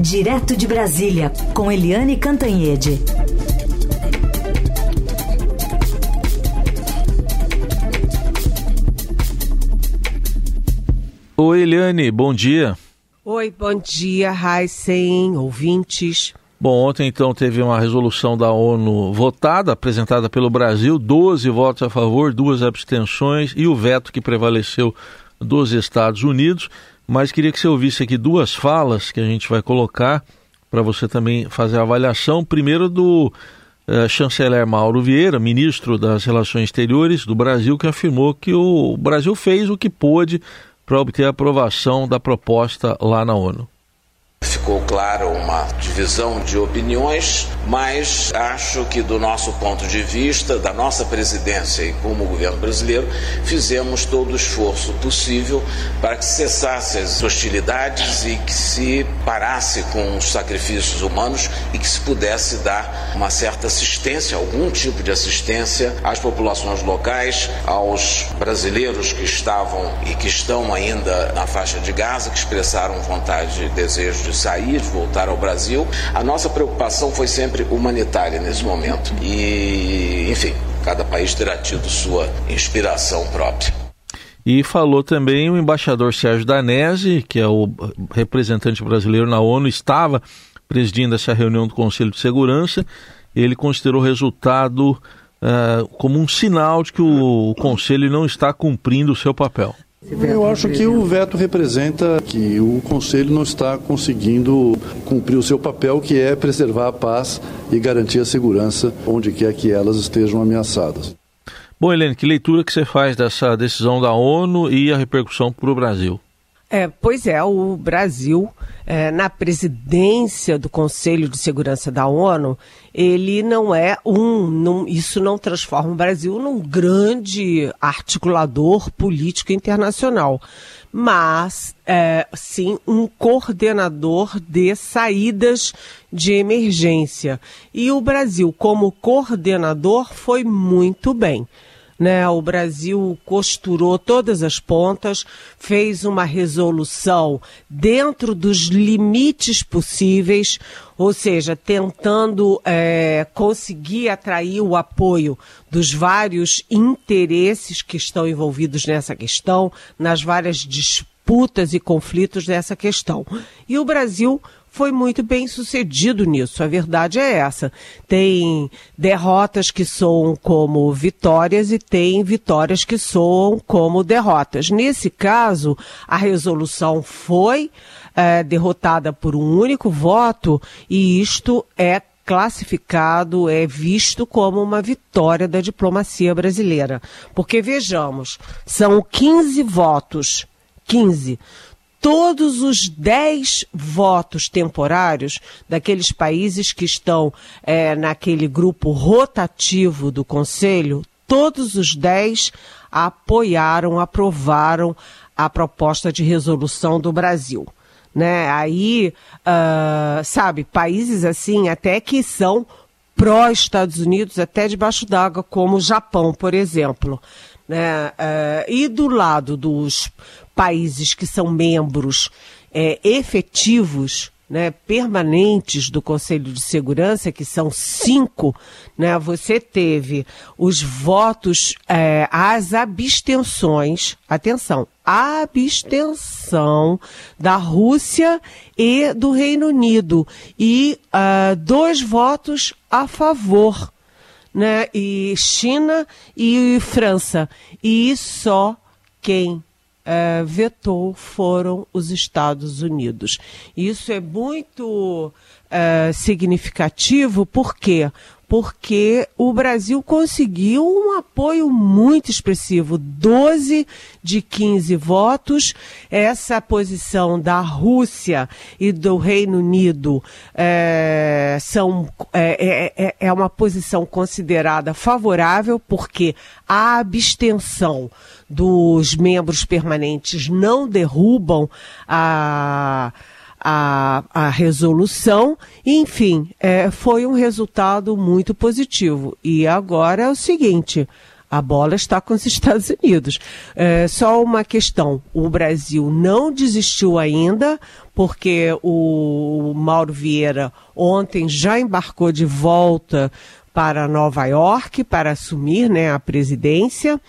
Direto de Brasília, com Eliane Cantanhede. Oi, Eliane, bom dia. Oi, bom dia, Heisen, ouvintes. Bom, ontem então teve uma resolução da ONU votada, apresentada pelo Brasil, 12 votos a favor, duas abstenções e o veto que prevaleceu dos Estados Unidos. Mas queria que você ouvisse aqui duas falas que a gente vai colocar para você também fazer a avaliação. Primeiro do eh, chanceler Mauro Vieira, ministro das Relações Exteriores do Brasil, que afirmou que o Brasil fez o que pôde para obter a aprovação da proposta lá na ONU. Ficou claro uma divisão de opiniões, mas acho que, do nosso ponto de vista, da nossa presidência e como governo brasileiro, fizemos todo o esforço possível para que cessasse as hostilidades e que se parasse com os sacrifícios humanos e que se pudesse dar uma certa assistência, algum tipo de assistência às populações locais, aos brasileiros que estavam e que estão ainda na faixa de Gaza, que expressaram vontade e desejo de de sair, de voltar ao Brasil. A nossa preocupação foi sempre humanitária nesse momento. E, enfim, cada país terá tido sua inspiração própria. E falou também o embaixador Sérgio Danese, que é o representante brasileiro na ONU, estava presidindo essa reunião do Conselho de Segurança. Ele considerou o resultado uh, como um sinal de que o, o Conselho não está cumprindo o seu papel. Eu acho que o veto representa que o Conselho não está conseguindo cumprir o seu papel, que é preservar a paz e garantir a segurança onde quer que elas estejam ameaçadas. Bom, Helene, que leitura que você faz dessa decisão da ONU e a repercussão para o Brasil? É, pois é, o Brasil, é, na presidência do Conselho de Segurança da ONU, ele não é um. Não, isso não transforma o Brasil num grande articulador político internacional, mas é, sim um coordenador de saídas de emergência. E o Brasil, como coordenador, foi muito bem. Né? O Brasil costurou todas as pontas, fez uma resolução dentro dos limites possíveis, ou seja, tentando é, conseguir atrair o apoio dos vários interesses que estão envolvidos nessa questão, nas várias disputas e conflitos dessa questão. E o Brasil foi muito bem sucedido nisso. A verdade é essa. Tem derrotas que soam como vitórias e tem vitórias que soam como derrotas. Nesse caso, a resolução foi é, derrotada por um único voto e isto é classificado, é visto como uma vitória da diplomacia brasileira. Porque vejamos, são 15 votos, 15 todos os 10 votos temporários daqueles países que estão é, naquele grupo rotativo do Conselho, todos os 10 apoiaram, aprovaram a proposta de resolução do Brasil. Né? Aí, uh, sabe, países assim até que são pró-Estados Unidos, até debaixo d'água, como o Japão, por exemplo. Né? Uh, e do lado dos países que são membros é, efetivos, né, permanentes do Conselho de Segurança, que são cinco, né, você teve os votos, é, as abstenções, atenção, abstenção da Rússia e do Reino Unido, e uh, dois votos a favor né? E China e França. E só quem é, vetou foram os Estados Unidos. Isso é muito é, significativo, por quê? Porque o Brasil conseguiu um apoio muito expressivo 12 de 15 votos. Essa posição da Rússia e do Reino Unido é, são, é, é, é, é uma posição considerada favorável, porque a abstenção dos membros permanentes não derrubam a a, a resolução. Enfim, é, foi um resultado muito positivo. E agora é o seguinte: A bola está com os Estados Unidos. É, só uma questão: o Brasil não desistiu ainda, porque o Mauro Vieira ontem já embarcou de volta para Nova York para assumir né, a presidência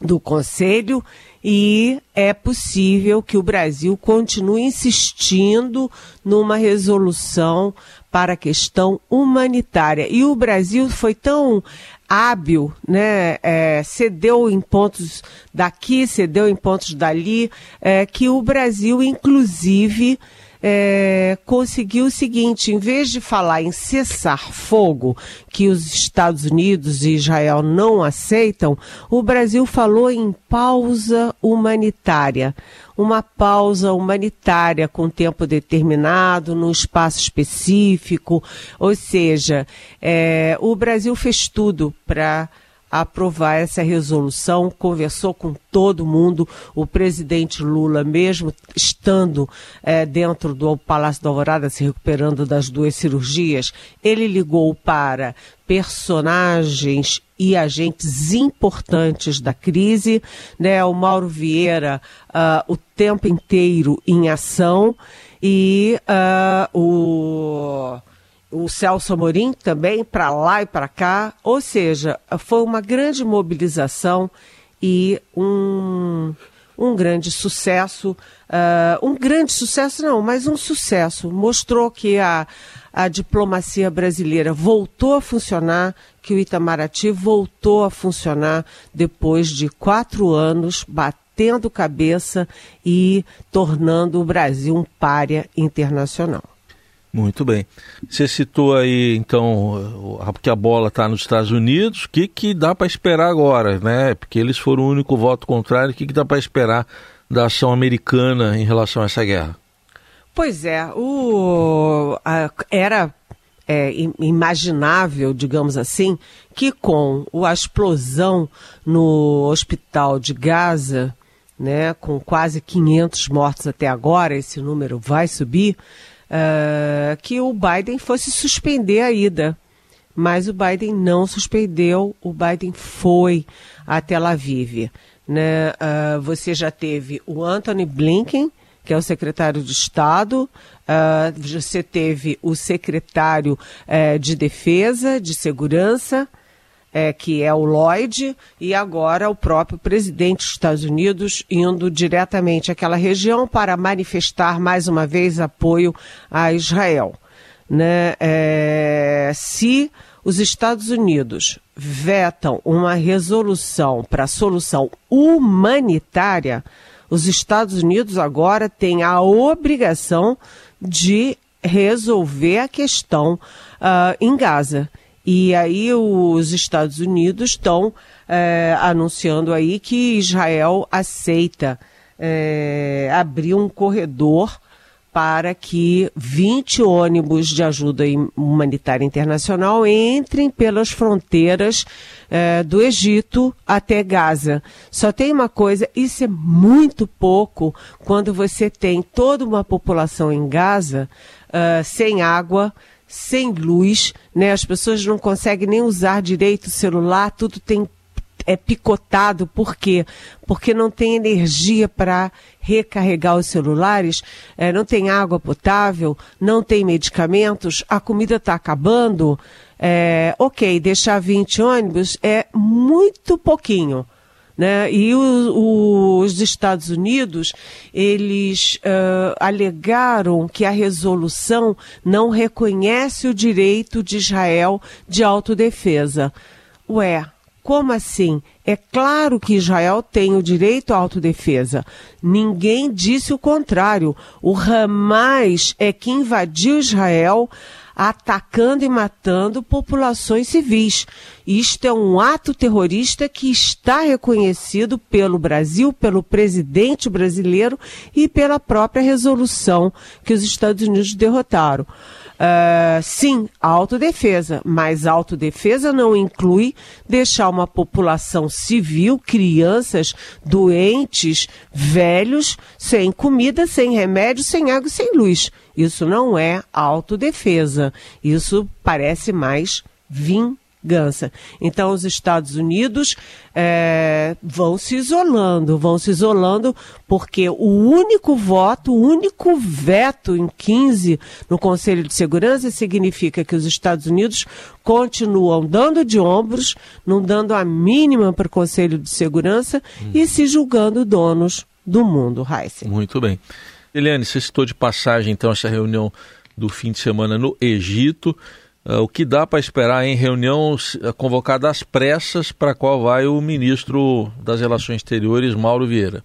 do Conselho e é possível que o Brasil continue insistindo numa resolução para a questão humanitária. E o Brasil foi tão hábil, né? É, cedeu em pontos daqui, cedeu em pontos dali, é, que o Brasil, inclusive, é, conseguiu o seguinte: em vez de falar em cessar fogo, que os Estados Unidos e Israel não aceitam, o Brasil falou em pausa humanitária. Uma pausa humanitária com tempo determinado, num espaço específico. Ou seja, é, o Brasil fez tudo para aprovar essa resolução, conversou com todo mundo. O presidente Lula, mesmo estando é, dentro do Palácio da Alvorada, se recuperando das duas cirurgias, ele ligou para personagens e agentes importantes da crise, né? O Mauro Vieira, uh, o tempo inteiro em ação e uh, o o Celso Amorim também para lá e para cá, ou seja, foi uma grande mobilização e um, um grande sucesso, uh, um grande sucesso não, mas um sucesso, mostrou que a, a diplomacia brasileira voltou a funcionar, que o Itamaraty voltou a funcionar depois de quatro anos batendo cabeça e tornando o Brasil um párea internacional. Muito bem. Você citou aí, então, que a bola está nos Estados Unidos. O que, que dá para esperar agora, né? Porque eles foram o único voto contrário. O que, que dá para esperar da ação americana em relação a essa guerra? Pois é, o, a, era é, imaginável, digamos assim, que com a explosão no hospital de Gaza, né, com quase 500 mortos até agora, esse número vai subir, uh, que o Biden fosse suspender a ida. Mas o Biden não suspendeu, o Biden foi a Tel Aviv. Né? Uh, você já teve o Anthony Blinken, que é o secretário de Estado, uh, você teve o secretário uh, de Defesa, de Segurança, é, que é o Lloyd, e agora o próprio presidente dos Estados Unidos indo diretamente àquela região para manifestar mais uma vez apoio a Israel. Né? É, se os Estados Unidos vetam uma resolução para solução humanitária, os Estados Unidos agora têm a obrigação de resolver a questão uh, em Gaza. E aí os Estados Unidos estão é, anunciando aí que Israel aceita é, abrir um corredor para que 20 ônibus de ajuda humanitária internacional entrem pelas fronteiras é, do Egito até Gaza. Só tem uma coisa, isso é muito pouco quando você tem toda uma população em Gaza uh, sem água, sem luz, né? As pessoas não conseguem nem usar direito o celular, tudo tem é picotado, por quê? Porque não tem energia para recarregar os celulares, é, não tem água potável, não tem medicamentos, a comida está acabando. É, ok, deixar 20 ônibus é muito pouquinho. Né? E o, os Estados Unidos, eles uh, alegaram que a resolução não reconhece o direito de Israel de autodefesa. Ué, como assim? É claro que Israel tem o direito à autodefesa. Ninguém disse o contrário. O Hamas é que invadiu Israel atacando e matando populações civis. Isto é um ato terrorista que está reconhecido pelo Brasil, pelo presidente brasileiro e pela própria resolução que os Estados Unidos derrotaram. Uh, sim, autodefesa, mas autodefesa não inclui deixar uma população civil, crianças, doentes, velhos, sem comida, sem remédio, sem água e sem luz. Isso não é autodefesa. Isso parece mais vingança gança. Então, os Estados Unidos é, vão se isolando, vão se isolando, porque o único voto, o único veto em 15 no Conselho de Segurança significa que os Estados Unidos continuam dando de ombros, não dando a mínima para o Conselho de Segurança hum. e se julgando donos do mundo, Heisen. Muito bem. Eliane, você citou de passagem, então, essa reunião do fim de semana no Egito. Uh, o que dá para esperar em reunião uh, convocada às pressas, para a qual vai o ministro das Relações Exteriores, Mauro Vieira?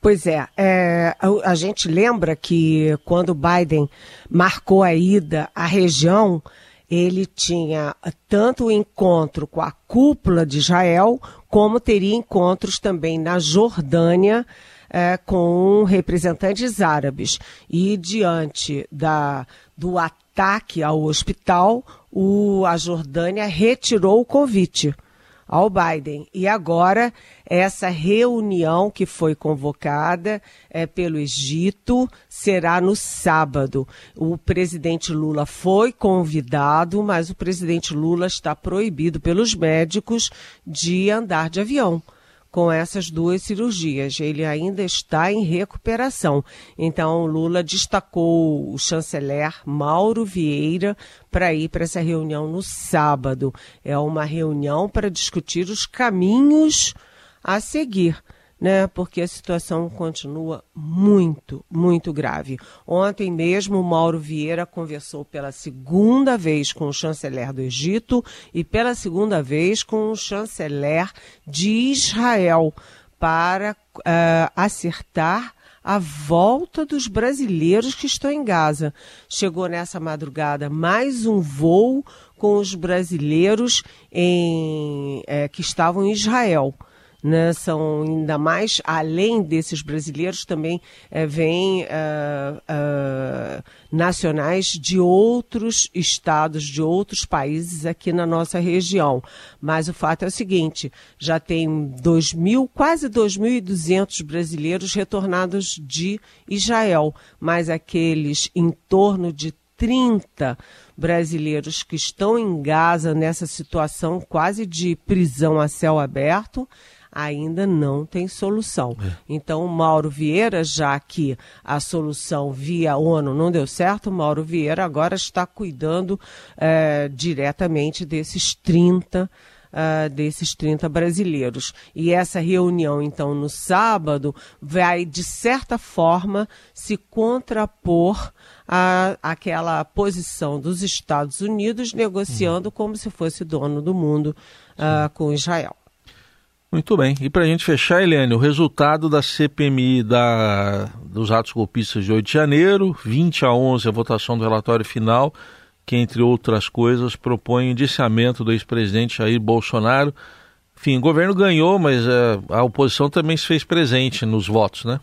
Pois é, é a, a, gente lembra que quando Biden marcou a ida à região, ele tinha tanto o encontro com a cúpula de Israel, como teria encontros também na Jordânia é, com representantes árabes. E diante da, do ataque ao hospital, o, a Jordânia retirou o convite ao Biden. E agora, essa reunião que foi convocada é, pelo Egito será no sábado. O presidente Lula foi convidado, mas o presidente Lula está proibido pelos médicos de andar de avião com essas duas cirurgias. Ele ainda está em recuperação. Então, Lula destacou o chanceler Mauro Vieira para ir para essa reunião no sábado. É uma reunião para discutir os caminhos a seguir né? Porque a situação continua muito, muito grave. Ontem mesmo, Mauro Vieira conversou pela segunda vez com o chanceler do Egito e pela segunda vez com o chanceler de Israel para uh, acertar a volta dos brasileiros que estão em Gaza. Chegou nessa madrugada mais um voo com os brasileiros em, é, que estavam em Israel né, são ainda mais, além desses brasileiros, também é, vêm uh, uh, nacionais de outros estados, de outros países aqui na nossa região. Mas o fato é o seguinte: já tem dois mil, quase 2.200 brasileiros retornados de Israel, mas aqueles em torno de 30 brasileiros que estão em Gaza nessa situação quase de prisão a céu aberto ainda não tem solução. É. Então, Mauro Vieira, já que a solução via ONU não deu certo, Mauro Vieira agora está cuidando é, diretamente desses 30 Uh, eh, desses 30 brasileiros. E essa reunião, então, no sábado, vai, de certa forma, se contrapor à, àquela posição dos Estados Unidos negociando uhum. como se fosse dono do mundo uh, com Israel. Muito bem. E para a gente fechar, Helene, o resultado da CPMI da, dos atos golpistas de 8 de janeiro, 20 a 11 a votação do relatório final, que, entre outras coisas, propõe o indiciamento do ex-presidente Jair Bolsonaro. Enfim, o governo ganhou, mas é, a oposição também se fez presente nos votos, né?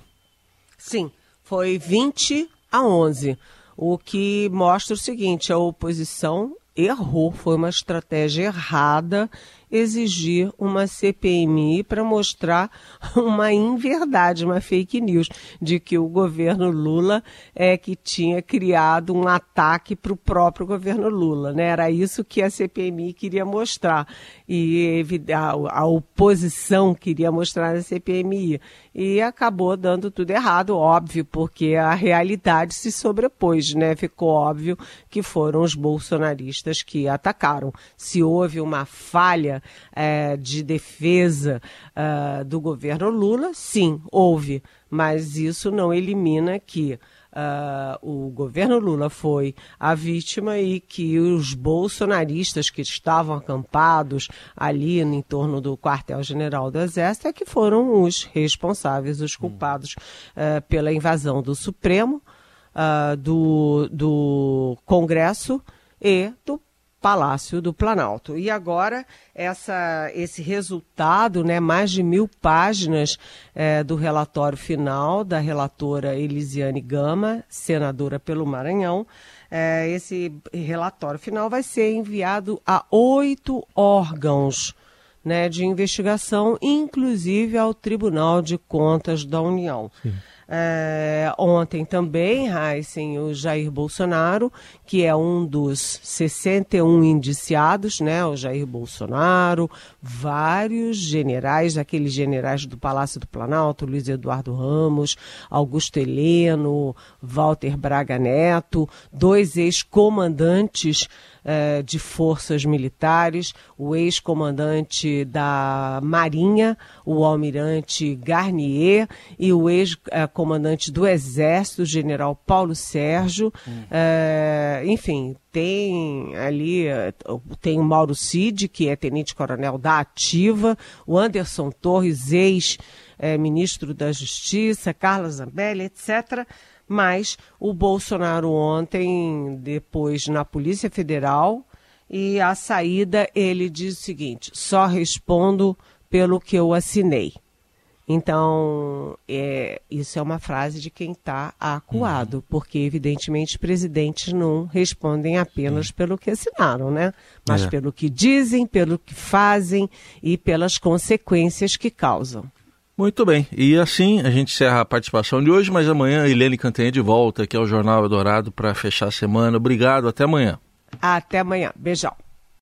Sim, foi 20 a 11, o que mostra o seguinte, a oposição errou, foi uma estratégia errada exigir uma CPMI para mostrar uma inverdade, uma fake news, de que o governo Lula é que tinha criado um ataque para o próprio governo Lula. Né? Era isso que a CPMI queria mostrar. E a, a oposição queria mostrar na CPMI. E acabou dando tudo errado, óbvio, porque a realidade se sobrepôs, né? Ficou óbvio que foram os bolsonaristas que atacaram. Se houve uma falha é, de defesa uh, do governo Lula, sim, houve, mas isso não elimina que Uh, o governo Lula foi a vítima e que os bolsonaristas que estavam acampados ali em torno do quartel-general do Exército é que foram os responsáveis, os culpados uh, pela invasão do Supremo, uh, do, do Congresso e do Palácio do Planalto. E agora essa, esse resultado, né, mais de mil páginas é, do relatório final da relatora Elisiane Gama, senadora pelo Maranhão, é, esse relatório final vai ser enviado a oito órgãos né, de investigação, inclusive ao Tribunal de Contas da União. É, ontem também, Heisen, o Jair Bolsonaro, que é um dos 61 indiciados, né? O Jair Bolsonaro, vários generais, aqueles generais do Palácio do Planalto, Luiz Eduardo Ramos, Augusto Heleno, Walter Braga Neto, dois ex-comandantes eh, de forças militares, o ex-comandante da Marinha, o almirante Garnier, e o ex-comandante do Exército, general Paulo Sérgio. Hum. Eh, enfim, tem ali, tem o Mauro Cid, que é tenente-coronel da Ativa, o Anderson Torres, ex-ministro da Justiça, Carla Zambelli, etc., mas o Bolsonaro ontem, depois na Polícia Federal, e a saída ele diz o seguinte: só respondo pelo que eu assinei. Então, é, isso é uma frase de quem está acuado, uhum. porque, evidentemente, presidentes não respondem apenas pelo que assinaram, né? Mas é. pelo que dizem, pelo que fazem e pelas consequências que causam. Muito bem. E assim a gente encerra a participação de hoje, mas amanhã a Helene Cantanha de volta aqui ao Jornal Eldorado para fechar a semana. Obrigado, até amanhã. Até amanhã. Beijão.